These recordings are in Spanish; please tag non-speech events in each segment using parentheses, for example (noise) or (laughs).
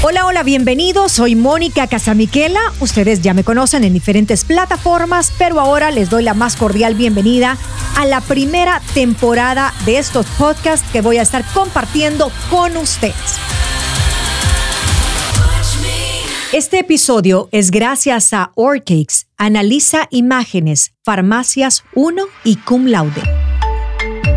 Hola, hola, bienvenidos. Soy Mónica Casamiquela. Ustedes ya me conocen en diferentes plataformas, pero ahora les doy la más cordial bienvenida a la primera temporada de estos podcasts que voy a estar compartiendo con ustedes. Este episodio es gracias a Orcakes, Analiza Imágenes, Farmacias 1 y Cum Laude.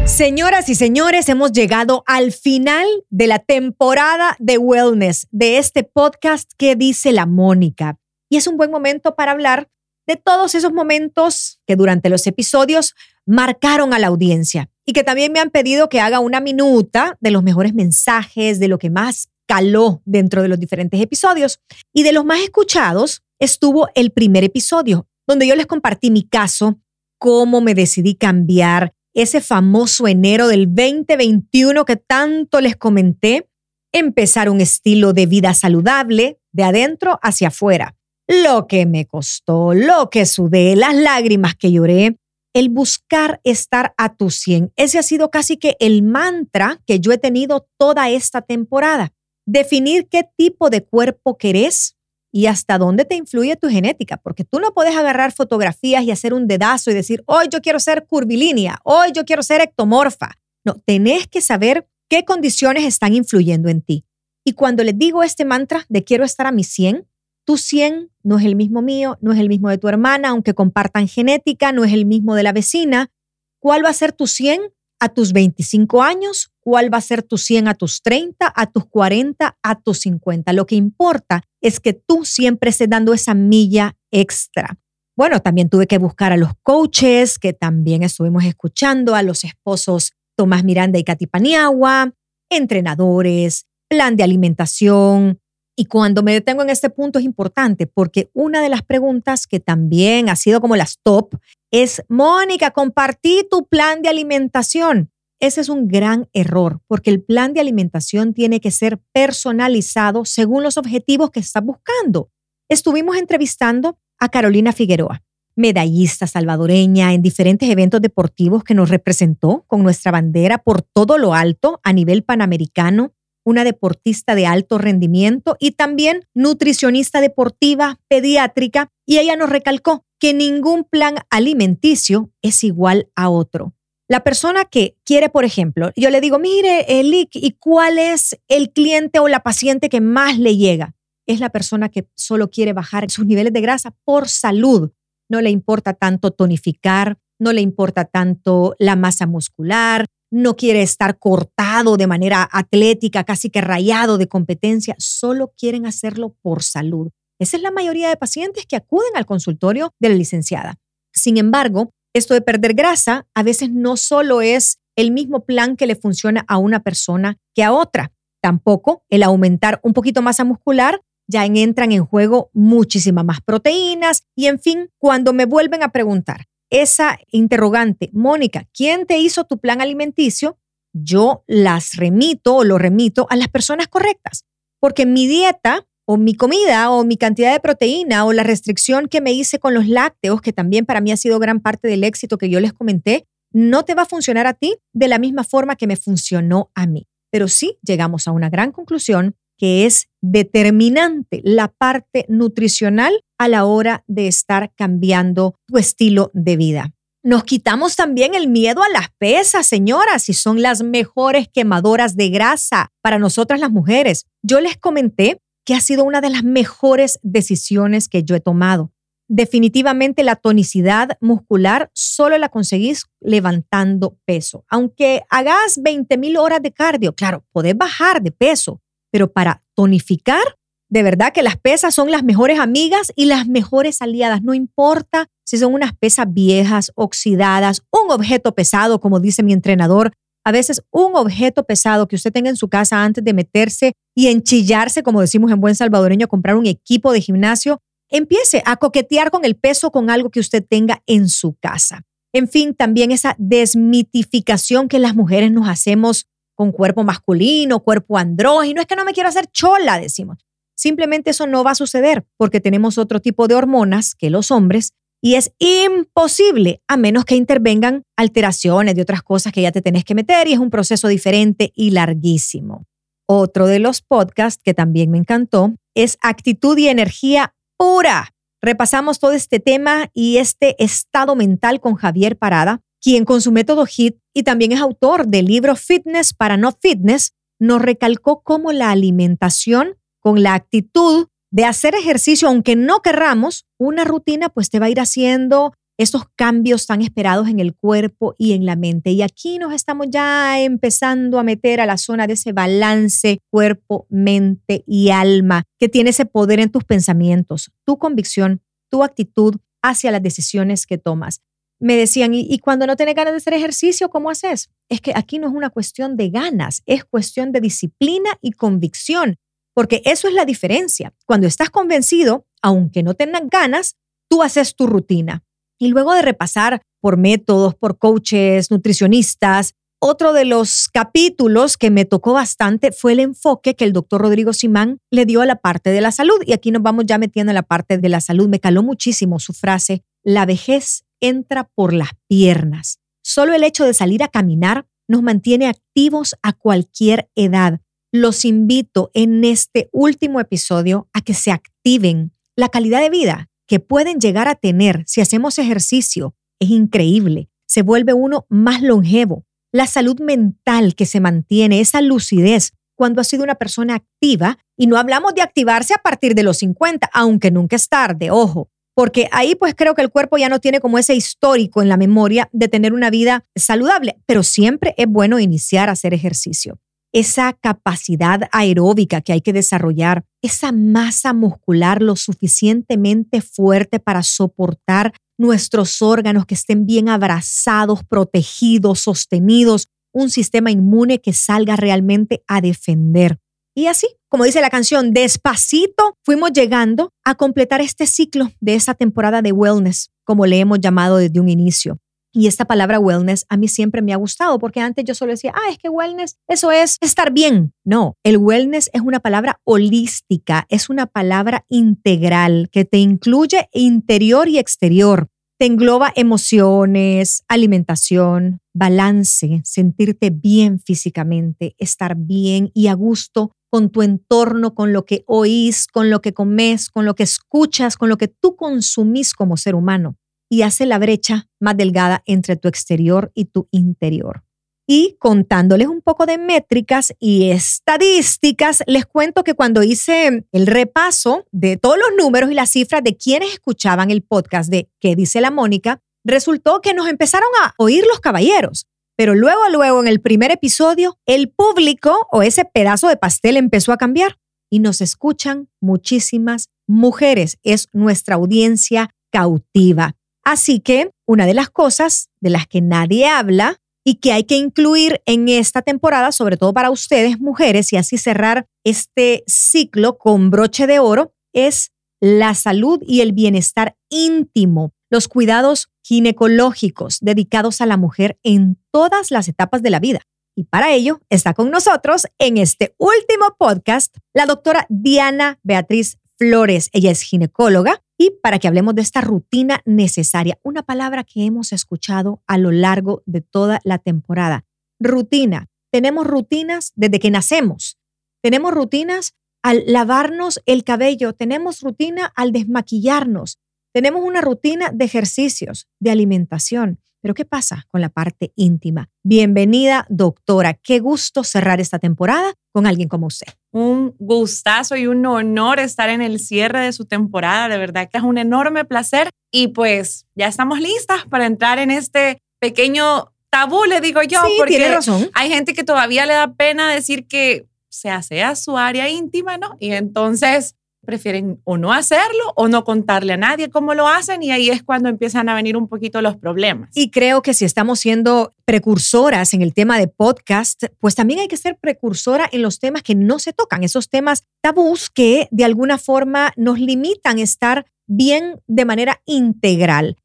Señoras y señores, hemos llegado al final de la temporada de Wellness de este podcast que dice la Mónica. Y es un buen momento para hablar de todos esos momentos que durante los episodios marcaron a la audiencia y que también me han pedido que haga una minuta de los mejores mensajes, de lo que más caló dentro de los diferentes episodios. Y de los más escuchados estuvo el primer episodio, donde yo les compartí mi caso, cómo me decidí cambiar ese famoso enero del 2021 que tanto les comenté, empezar un estilo de vida saludable de adentro hacia afuera. Lo que me costó, lo que sudé, las lágrimas que lloré, el buscar estar a tu 100. Ese ha sido casi que el mantra que yo he tenido toda esta temporada. Definir qué tipo de cuerpo querés, y hasta dónde te influye tu genética, porque tú no puedes agarrar fotografías y hacer un dedazo y decir, hoy yo quiero ser curvilínea, hoy yo quiero ser ectomorfa. No, tenés que saber qué condiciones están influyendo en ti. Y cuando les digo este mantra de quiero estar a mi 100, tu 100 no es el mismo mío, no es el mismo de tu hermana, aunque compartan genética, no es el mismo de la vecina. ¿Cuál va a ser tu 100? a tus 25 años, cuál va a ser tu 100 a tus 30, a tus 40, a tus 50. Lo que importa es que tú siempre estés dando esa milla extra. Bueno, también tuve que buscar a los coaches, que también estuvimos escuchando, a los esposos Tomás Miranda y Katy Paniagua, entrenadores, plan de alimentación. Y cuando me detengo en este punto es importante porque una de las preguntas que también ha sido como las top es, Mónica, compartí tu plan de alimentación. Ese es un gran error, porque el plan de alimentación tiene que ser personalizado según los objetivos que estás buscando. Estuvimos entrevistando a Carolina Figueroa, medallista salvadoreña en diferentes eventos deportivos que nos representó con nuestra bandera por todo lo alto a nivel panamericano, una deportista de alto rendimiento y también nutricionista deportiva pediátrica, y ella nos recalcó que ningún plan alimenticio es igual a otro. La persona que quiere, por ejemplo, yo le digo, mire, Elick, ¿y cuál es el cliente o la paciente que más le llega? Es la persona que solo quiere bajar sus niveles de grasa por salud. No le importa tanto tonificar, no le importa tanto la masa muscular, no quiere estar cortado de manera atlética, casi que rayado de competencia, solo quieren hacerlo por salud. Esa es la mayoría de pacientes que acuden al consultorio de la licenciada. Sin embargo, esto de perder grasa a veces no solo es el mismo plan que le funciona a una persona que a otra. Tampoco el aumentar un poquito masa muscular ya entran en juego muchísimas más proteínas y en fin, cuando me vuelven a preguntar, esa interrogante, Mónica, ¿quién te hizo tu plan alimenticio? Yo las remito o lo remito a las personas correctas, porque mi dieta o mi comida o mi cantidad de proteína o la restricción que me hice con los lácteos, que también para mí ha sido gran parte del éxito que yo les comenté, no te va a funcionar a ti de la misma forma que me funcionó a mí. Pero sí llegamos a una gran conclusión que es determinante la parte nutricional a la hora de estar cambiando tu estilo de vida. Nos quitamos también el miedo a las pesas, señoras, y son las mejores quemadoras de grasa para nosotras las mujeres. Yo les comenté que ha sido una de las mejores decisiones que yo he tomado. Definitivamente la tonicidad muscular solo la conseguís levantando peso. Aunque hagas 20 mil horas de cardio, claro, podés bajar de peso, pero para tonificar, de verdad que las pesas son las mejores amigas y las mejores aliadas. No importa si son unas pesas viejas, oxidadas, un objeto pesado, como dice mi entrenador, a veces un objeto pesado que usted tenga en su casa antes de meterse y enchillarse, como decimos en buen salvadoreño, a comprar un equipo de gimnasio, empiece a coquetear con el peso con algo que usted tenga en su casa. En fin, también esa desmitificación que las mujeres nos hacemos con cuerpo masculino, cuerpo andrógino, es que no me quiero hacer chola, decimos. Simplemente eso no va a suceder porque tenemos otro tipo de hormonas que los hombres y es imposible a menos que intervengan alteraciones de otras cosas que ya te tenés que meter y es un proceso diferente y larguísimo. Otro de los podcasts que también me encantó es Actitud y Energía Pura. Repasamos todo este tema y este estado mental con Javier Parada, quien con su método HIT y también es autor del libro Fitness para No Fitness, nos recalcó cómo la alimentación con la actitud de hacer ejercicio, aunque no querramos, una rutina pues te va a ir haciendo esos cambios tan esperados en el cuerpo y en la mente. Y aquí nos estamos ya empezando a meter a la zona de ese balance cuerpo, mente y alma que tiene ese poder en tus pensamientos, tu convicción, tu actitud hacia las decisiones que tomas. Me decían, ¿y, cuando no tienes ganas de hacer ejercicio, cómo haces? Es que aquí no es una cuestión de ganas, es cuestión de disciplina y convicción. Porque eso es la diferencia. Cuando estás convencido, aunque no tengas ganas, tú haces tu rutina. Y luego de repasar por métodos, por coaches, nutricionistas, otro de los capítulos que me tocó bastante fue el enfoque que el doctor Rodrigo Simán le dio a la parte de la salud. Y aquí nos vamos ya metiendo en la parte de la salud. Me caló muchísimo su frase, la vejez entra por las piernas. Solo el hecho de salir a caminar nos mantiene activos a cualquier edad los invito en este último episodio a que se activen. La calidad de vida que pueden llegar a tener si hacemos ejercicio es increíble. Se vuelve uno más longevo. La salud mental que se mantiene, esa lucidez cuando ha sido una persona activa, y no hablamos de activarse a partir de los 50, aunque nunca es tarde, ojo, porque ahí pues creo que el cuerpo ya no tiene como ese histórico en la memoria de tener una vida saludable, pero siempre es bueno iniciar a hacer ejercicio esa capacidad aeróbica que hay que desarrollar, esa masa muscular lo suficientemente fuerte para soportar nuestros órganos que estén bien abrazados, protegidos, sostenidos, un sistema inmune que salga realmente a defender. Y así, como dice la canción, despacito fuimos llegando a completar este ciclo de esa temporada de wellness, como le hemos llamado desde un inicio. Y esta palabra wellness a mí siempre me ha gustado porque antes yo solo decía, ah, es que wellness, eso es estar bien. No, el wellness es una palabra holística, es una palabra integral que te incluye interior y exterior. Te engloba emociones, alimentación, balance, sentirte bien físicamente, estar bien y a gusto con tu entorno, con lo que oís, con lo que comes, con lo que escuchas, con lo que tú consumís como ser humano y hace la brecha más delgada entre tu exterior y tu interior. Y contándoles un poco de métricas y estadísticas, les cuento que cuando hice el repaso de todos los números y las cifras de quienes escuchaban el podcast de ¿Qué dice la Mónica? Resultó que nos empezaron a oír los caballeros. Pero luego, luego, en el primer episodio, el público o ese pedazo de pastel empezó a cambiar y nos escuchan muchísimas mujeres. Es nuestra audiencia cautiva. Así que una de las cosas de las que nadie habla y que hay que incluir en esta temporada, sobre todo para ustedes mujeres, y así cerrar este ciclo con broche de oro, es la salud y el bienestar íntimo. los cuidados ginecológicos dedicados a la mujer en todas las etapas de la vida. Y para ello está con nosotros en este último podcast la doctora Diana Beatriz Flores. Ella es ginecóloga y para que hablemos de esta rutina necesaria, una palabra que hemos escuchado a lo largo de toda la temporada. Rutina. Tenemos rutinas desde que nacemos. Tenemos rutinas al lavarnos el cabello, tenemos rutina al desmaquillarnos, tenemos una rutina de ejercicios, de alimentación. Pero ¿qué pasa con la parte íntima? Bienvenida, doctora. Qué gusto cerrar esta temporada con alguien como usted. Un gustazo y un honor estar en el cierre de su temporada. De verdad que es un enorme placer. Y pues ya estamos listas para entrar en este pequeño tabú, le digo yo, Sí, porque tiene razón. hay gente que todavía le da pena decir que se hace a su área íntima, ¿no? Y entonces prefieren o no hacerlo o no contarle a nadie cómo lo hacen y ahí es cuando empiezan a venir un poquito los problemas. Y creo que si estamos siendo precursoras en el tema de podcast, pues también hay que ser precursora en los temas que no se tocan, esos temas tabús que de alguna forma nos limitan a estar bien de manera integral.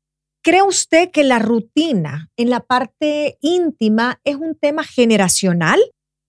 ¿Cree usted que la rutina en la parte íntima es un tema generacional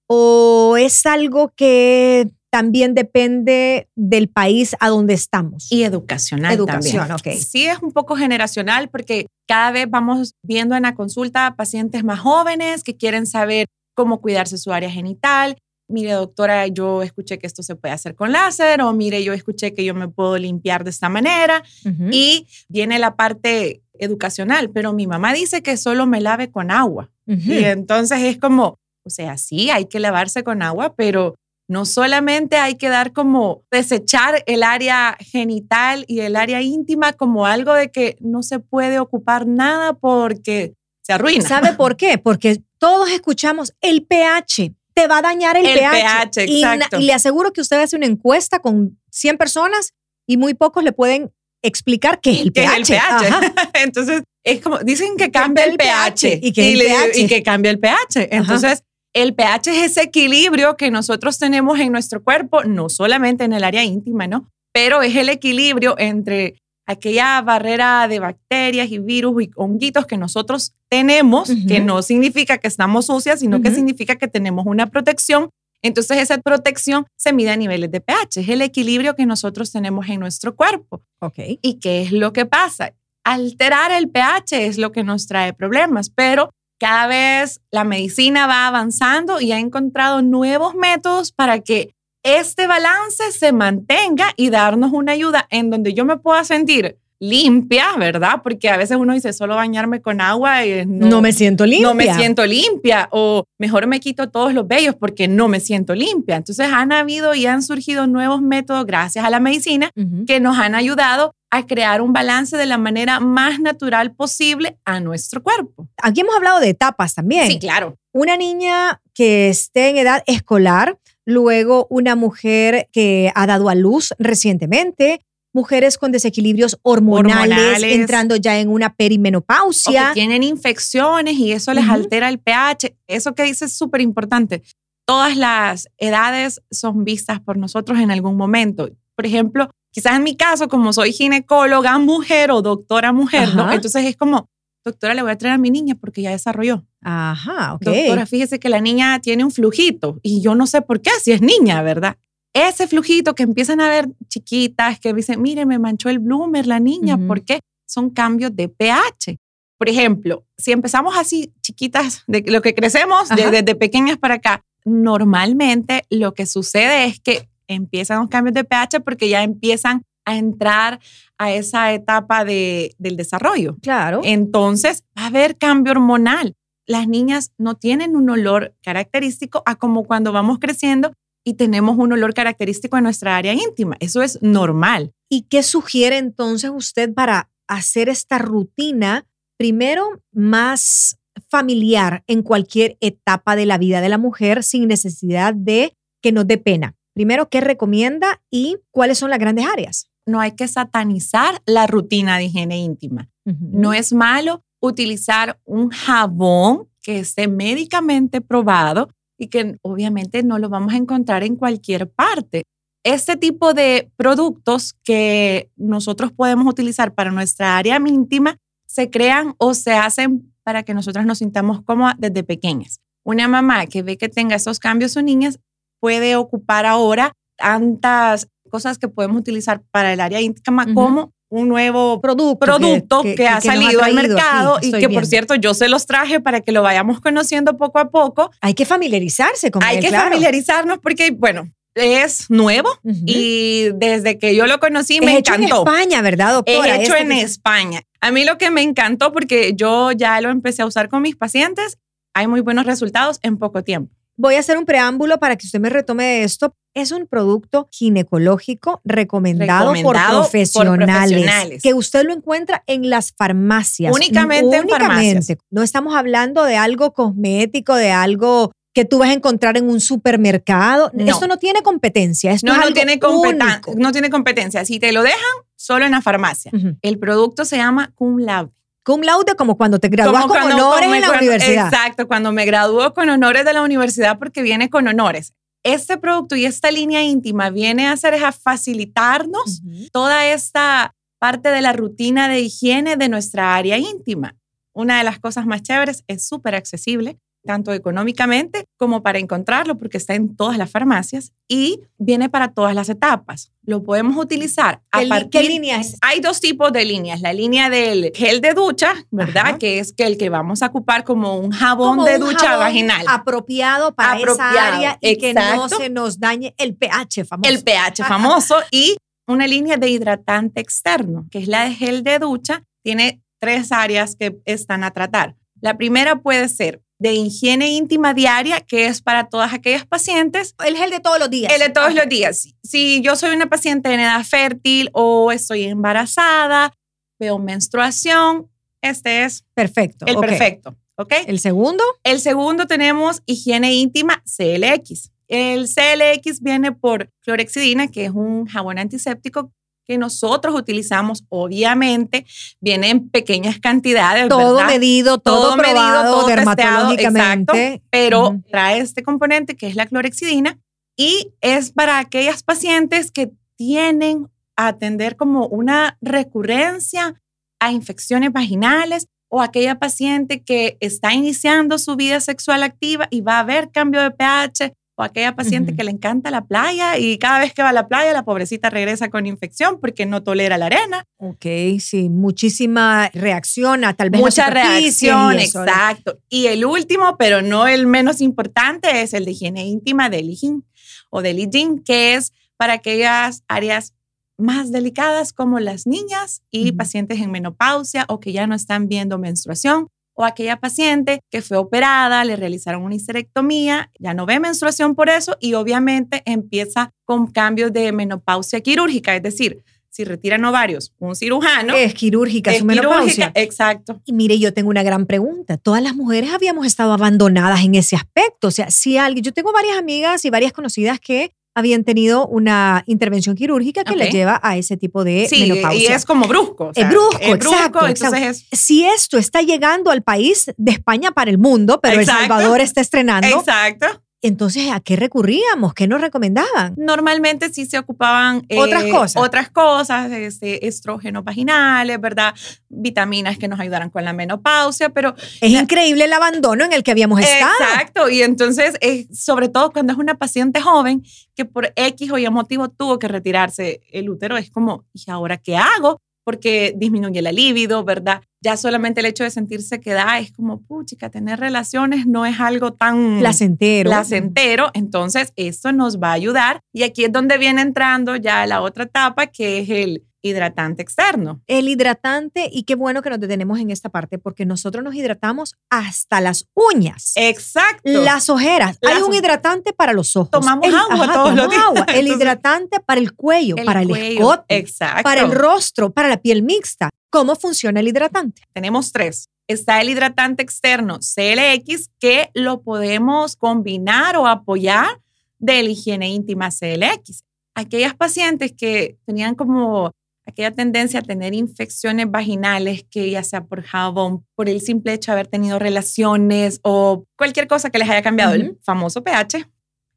o es algo que también depende del país a donde estamos? Y educacional Educación, también. ok. Sí, es un poco generacional porque cada vez vamos viendo en la consulta pacientes más jóvenes que quieren saber cómo cuidarse su área genital. Mire, doctora, yo escuché que esto se puede hacer con láser o mire, yo escuché que yo me puedo limpiar de esta manera. Ujú. Y viene la parte educacional, pero mi mamá dice que solo me lave con agua. Ujú. Y entonces es como, o sea, sí, hay que lavarse con agua, pero no solamente hay que dar como desechar el área genital y el área íntima como algo de que no se puede ocupar nada porque se arruina. ¿Sabe por qué? Porque todos escuchamos el pH. Te va a dañar el, El pH. pH, Y na- exacto. Y, le aseguro que usted hace una encuesta con 100 personas y muy pocos le pueden explicar qué es el que pH. es el pH. (laughs) Entonces, es como, dicen que cambia el el pH. pH. ¿Y qué es el le- pH? y que cambia el pH. Entonces, el pH es ese equilibrio que nosotros tenemos en nuestro cuerpo, no solamente en el área íntima, ¿no? Pero es el equilibrio entre aquella barrera de bacterias y virus y honguitos que nosotros tenemos, que no significa que estamos sucias, sino que Ujú. significa que tenemos una protección. Entonces, esa protección se mide a niveles de pH, es el equilibrio que nosotros tenemos en nuestro cuerpo. Ok. ¿Y qué es lo que pasa? Alterar el pH es lo que nos trae problemas, pero cada vez la medicina va avanzando y ha encontrado nuevos métodos para que este balance se mantenga y darnos una ayuda en donde yo me pueda sentir limpia, ¿verdad? Porque a veces uno dice solo bañarme con agua y no, No, me siento limpia. no me siento limpia o mejor me quito todos los vellos porque no me siento limpia. Entonces han habido y han surgido nuevos métodos gracias a la medicina que nos han ayudado a crear un balance de la manera más natural posible a nuestro cuerpo. Aquí hemos hablado de etapas también. Sí, claro. Una niña que esté en edad escolar, luego una mujer que ha dado a luz recientemente, mujeres con desequilibrios hormonales, Hormonales. entrando ya en una O perimenopausia. que tienen infecciones y eso les Ujú. altera el pH. Eso que dices es súper importante. Todas las edades son vistas por nosotros en algún momento. Por ejemplo, quizás en mi caso, como soy ginecóloga mujer o doctora mujer, ¿no? Entonces es como, doctora, le voy a traer a mi niña porque ya desarrolló. Ajá, ok. Doctora, fíjese que la niña tiene un flujito y yo no sé por qué, si es niña, ¿verdad? Ese flujito que empiezan a ver chiquitas que dicen, mire, me manchó el bloomer la niña, Ujú. ¿por qué? Son cambios de pH. Por ejemplo, si empezamos así chiquitas, de lo que crecemos de- Ajá. desde pequeñas para acá, normalmente lo que sucede es que empiezan los cambios de pH porque ya empiezan a entrar a esa etapa de, del desarrollo. Claro. Entonces, va a haber cambio hormonal. Las niñas no tienen un olor característico a como cuando vamos creciendo y tenemos un olor característico en nuestra área íntima. Eso es normal. ¿Y qué sugiere entonces usted para hacer esta rutina, primero, más familiar en cualquier etapa de la vida de la mujer sin necesidad de que nos dé pena? Primero, ¿qué recomienda y cuáles son las grandes áreas? No hay que satanizar la rutina de higiene íntima. No es malo utilizar un jabón que esté médicamente probado y que obviamente no lo vamos a encontrar en cualquier parte. este tipo de productos que nosotros podemos utilizar para nuestra área íntima se crean o se hacen para que nosotras nos sintamos cómodas desde pequeñas. Una mamá que ve que tenga esos cambios su niñas puede ocupar ahora tantas cosas que podemos utilizar para el área íntima como un nuevo producto, producto que, ha salido al mercado y que, por cierto, yo se los traje para que lo vayamos conociendo poco a poco. Hay que familiarizarse con Hay él, que claro. familiarizarnos porque, bueno, es nuevo y desde que yo lo conocí me es hecho encantó. en España, ¿verdad, doctora? Es hecho Este en que- España. A mí lo que me encantó, porque yo ya lo empecé a usar con mis pacientes, hay muy buenos resultados en poco tiempo. Voy a hacer un preámbulo para que usted me retome de esto. Es un producto ginecológico recomendado, Recomendado por, por profesionales, que usted lo encuentra en las farmacias. Únicamente en farmacias. No estamos hablando de algo cosmético, de algo que tú vas a encontrar en un supermercado. No. Esto no tiene competencia. Esto No, es no algo tiene, único. no tiene competencia. Si te lo dejan, solo en la farmacia. El producto se llama Cum Laude. Cum laude como cuando te gradúas con cuando- honores en la cuando- universidad. Exacto, cuando me graduó con honores de la universidad porque viene con honores. Este producto y esta línea íntima viene a hacer es a facilitarnos Ujú. toda esta parte de la rutina de higiene de nuestra área íntima. Una de las cosas más chéveres es súper accesible, tanto económicamente como para encontrarlo, porque está en todas las farmacias y viene para todas las etapas. Lo podemos utilizar a ¿Qué, li- partir qué línea es? hay dos tipos de líneas. La línea del gel de ducha, ¿verdad? Ajá. Que es que el que vamos a ocupar como un jabón Como de un ducha jabón vaginal. Apropiado para esa área y que no se nos dañe el pH famoso. El pH famoso y una línea de hidratante externo, que es la de gel de ducha. Tiene tres áreas que están a tratar. La primera puede ser de higiene íntima diaria, que es para todas aquellas pacientes El gel de todos los días. El de todos los días. Si- yo soy una paciente en edad fértil o estoy embarazada, veo menstruación, este es Perfecto. el perfecto. ¿Ok? El segundo, El segundo tenemos higiene íntima CLX. El CLX viene por clorexidina, que es un jabón antiséptico que nosotros utilizamos, obviamente, viene en pequeñas cantidades, todo ¿verdad? medido, todo, Todo medido, probado todo testeado, dermatológicamente. pero Ujú. trae este componente que es la clorexidina y es para aquellas pacientes que tienen a atender como una recurrencia a infecciones vaginales o aquella paciente que está iniciando su vida sexual activa y va a haber cambio de pH o aquella paciente Ujú. que le encanta la playa y cada vez que va a la playa la pobrecita regresa con infección porque no tolera la arena. Ok, sí, muchísima reacción a tal vez Mucha reacción, y eso. exacto. Y el último, pero no el menos importante, es el de higiene íntima del IGIN o del IGIN, que es para aquellas áreas más delicadas como las niñas y Ujú. pacientes en menopausia o que ya no están viendo menstruación o aquella paciente que fue operada, le realizaron una histerectomía, ya no ve menstruación por eso y obviamente empieza con cambios de menopausia quirúrgica, es decir, si retiran ovarios, un cirujano Es quirúrgica es su menopausia. quirúrgica, exacto. Y mire, yo tengo una gran pregunta. Todas las mujeres habíamos estado abandonadas en ese aspecto. O sea, si alguien, yo tengo varias amigas y varias conocidas que habían tenido una intervención quirúrgica que Ok. les lleva a ese tipo de Sí, menopausia. y es como brusco. o Es brusco, es brusco, exacto, exacto. es si esto está llegando al país de España para el mundo, pero Exacto. El Salvador está estrenando, exacto. Entonces ¿a qué recurríamos? ¿Qué nos recomendaban? Normalmente sí se ocupaban eh, Otras cosas. Otras cosas, este, estrógenos vaginales, ¿verdad? Vitaminas que nos ayudaran con la menopausia, pero Es increíble el abandono en el que habíamos estado. Exacto, y entonces, eh, sobre todo cuando es una paciente joven que por X o Y motivo tuvo que retirarse el útero, es como, ¿y ahora qué hago? Porque disminuye la libido, ¿verdad? Ya solamente el hecho de sentirse que da es como, puchica, tener relaciones no es algo tan Placentero. placentero, entonces esto nos va a ayudar. Y aquí es donde viene entrando ya la otra etapa, que es el hidratante externo. El hidratante, y qué bueno que nos detenemos en esta parte, porque nosotros nos hidratamos hasta las uñas. Exacto. Las ojeras. Las Hay un hidratante para los ojos. Tomamos El- agua ajá, todos los días. agua. El (laughs) hidratante para el cuello, para el cuello, escote, Exacto. para el rostro, para la piel mixta. ¿Cómo funciona el hidratante? tenemos tres. Está el hidratante externo CLX que lo podemos combinar o apoyar del higiene íntima CLX. Aquellas pacientes que tenían como aquella tendencia a tener infecciones vaginales, que ya sea por jabón, por el simple hecho de haber tenido relaciones o cualquier cosa que les haya cambiado el famoso pH,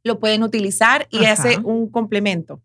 lo pueden utilizar y Ajá. hace un complemento.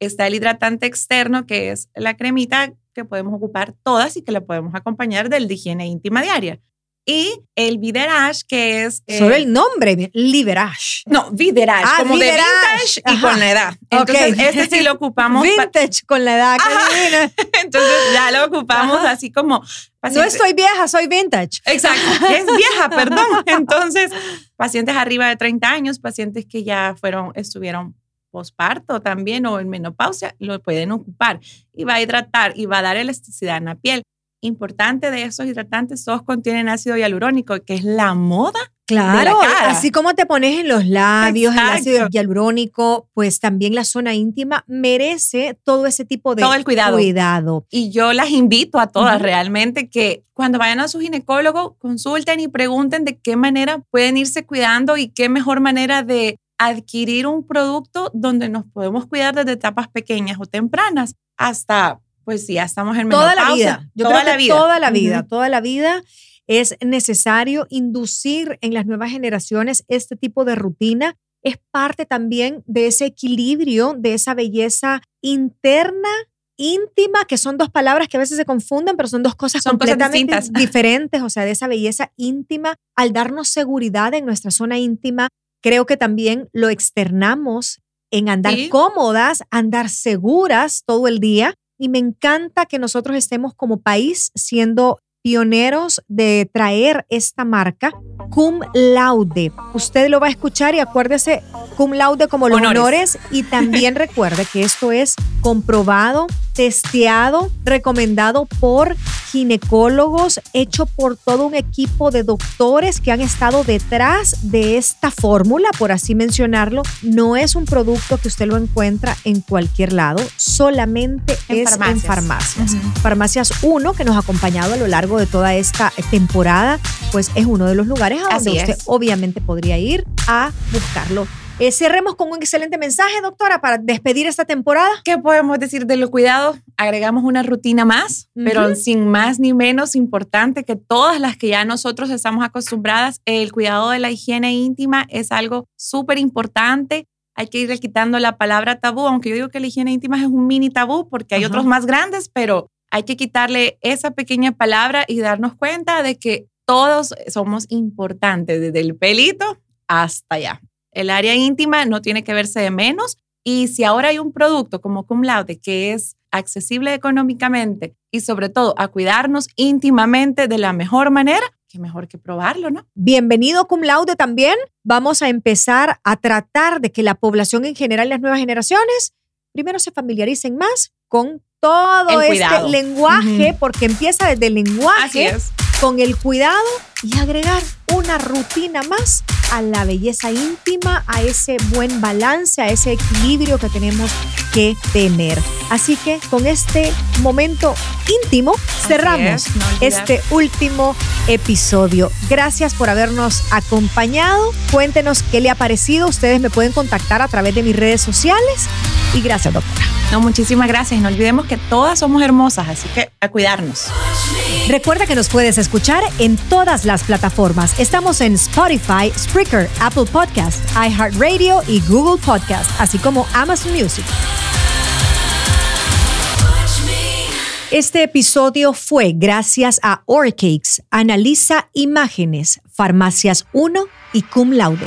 está el hidratante externo, que es la cremita que podemos ocupar todas y que la podemos acompañar del de higiene íntima diaria. Y el Viderage, que es... eh, Solo el nombre, Liberage. No, Viderage, Ah, como Viderage. de vintage y Ajá. con la edad. Entonces, este sí lo (laughs) ocupamos. pa- Vintage con la edad. (laughs) Entonces, ya lo ocupamos Ajá. así como... No pacientes- estoy vieja, soy vintage. Exacto, (laughs) es vieja, perdón. Entonces, pacientes arriba de 30 años, pacientes que ya fueron, estuvieron posparto también o en menopausia, lo pueden ocupar y va a hidratar y va a dar elasticidad en la piel. Importante de esos hidratantes, todos contienen ácido hialurónico, que es la moda. Claro, de la cara. así como te pones en los labios, el ácido hialurónico, pues también la zona íntima merece todo ese tipo de Todo el cuidado. cuidado. Y yo las invito a todas realmente que cuando vayan a su ginecólogo, consulten y pregunten de qué manera pueden irse cuidando y qué mejor manera de adquirir un producto donde nos podemos cuidar desde etapas pequeñas o tempranas hasta, pues si ya estamos en Toda la vida. Yo toda creo la que vida. toda la vida, Ujú. toda la vida es necesario inducir en las nuevas generaciones este tipo de rutina. Es parte también de ese equilibrio, de esa belleza interna, íntima, que son dos palabras que a veces se confunden, pero son dos cosas Son cosas completamente distintas. (laughs) diferentes, o sea, de esa belleza íntima, al darnos seguridad en nuestra zona íntima, creo que también lo externamos en andar Sí. cómodas, andar seguras todo el día. Y me encanta que nosotros estemos como país siendo pioneros de traer esta marca cum laude. Usted lo va a escuchar y acuérdese cum laude como los honores, Honores. y también (laughs) recuerde que esto es comprobado, testeado, recomendado por ginecólogos, hecho por todo un equipo de doctores que han estado detrás de esta fórmula, por así mencionarlo. No es un producto que usted lo encuentra en cualquier lado, solamente En es en farmacias. farmacias. Ujú. Farmacias 1, que nos ha acompañado a lo largo de toda esta temporada, pues es uno de los lugares a donde usted obviamente podría ir a buscarlo. Eh, cerremos con un excelente mensaje, doctora, para despedir esta temporada. ¿Qué podemos decir de los cuidados? Agregamos una rutina más, pero sin más ni menos importante que todas las que ya nosotros estamos acostumbradas. El cuidado de la higiene íntima es algo súper importante. Hay que ir quitando la palabra tabú, aunque yo digo que la higiene íntima es un mini tabú porque hay Ajá. otros más grandes, pero hay que quitarle esa pequeña palabra y darnos cuenta de que todos somos importantes, desde el pelito hasta allá. El área íntima no tiene que verse de menos y si ahora hay un producto como Cum Laude que es accesible económicamente y sobre todo a cuidarnos íntimamente de la mejor manera, qué mejor que probarlo, ¿no? Bienvenido cum laude también. Vamos a empezar a tratar de que la población en general, las nuevas generaciones, primero se familiaricen más con todo El este cuidado. lenguaje, porque empieza desde el lenguaje Así es. Con el cuidado y agregar una rutina más a la belleza íntima, a ese buen balance, a ese equilibrio que tenemos que tener. Así que con este momento íntimo cerramos es, no olvidar. este último episodio. Gracias por habernos acompañado. Cuéntenos qué le ha parecido. Ustedes me pueden contactar a través de mis redes sociales. Y gracias, doctora. No, muchísimas gracias. No olvidemos que todas somos hermosas, así que a cuidarnos. Recuerda que nos puedes escuchar en todas las plataformas. Estamos en Spotify, Spreaker, Apple Podcast, iHeartRadio y Google Podcast, así como Amazon Music. Este episodio fue gracias a Orcakes, Analiza Imágenes, Farmacias 1 y Cum Laude.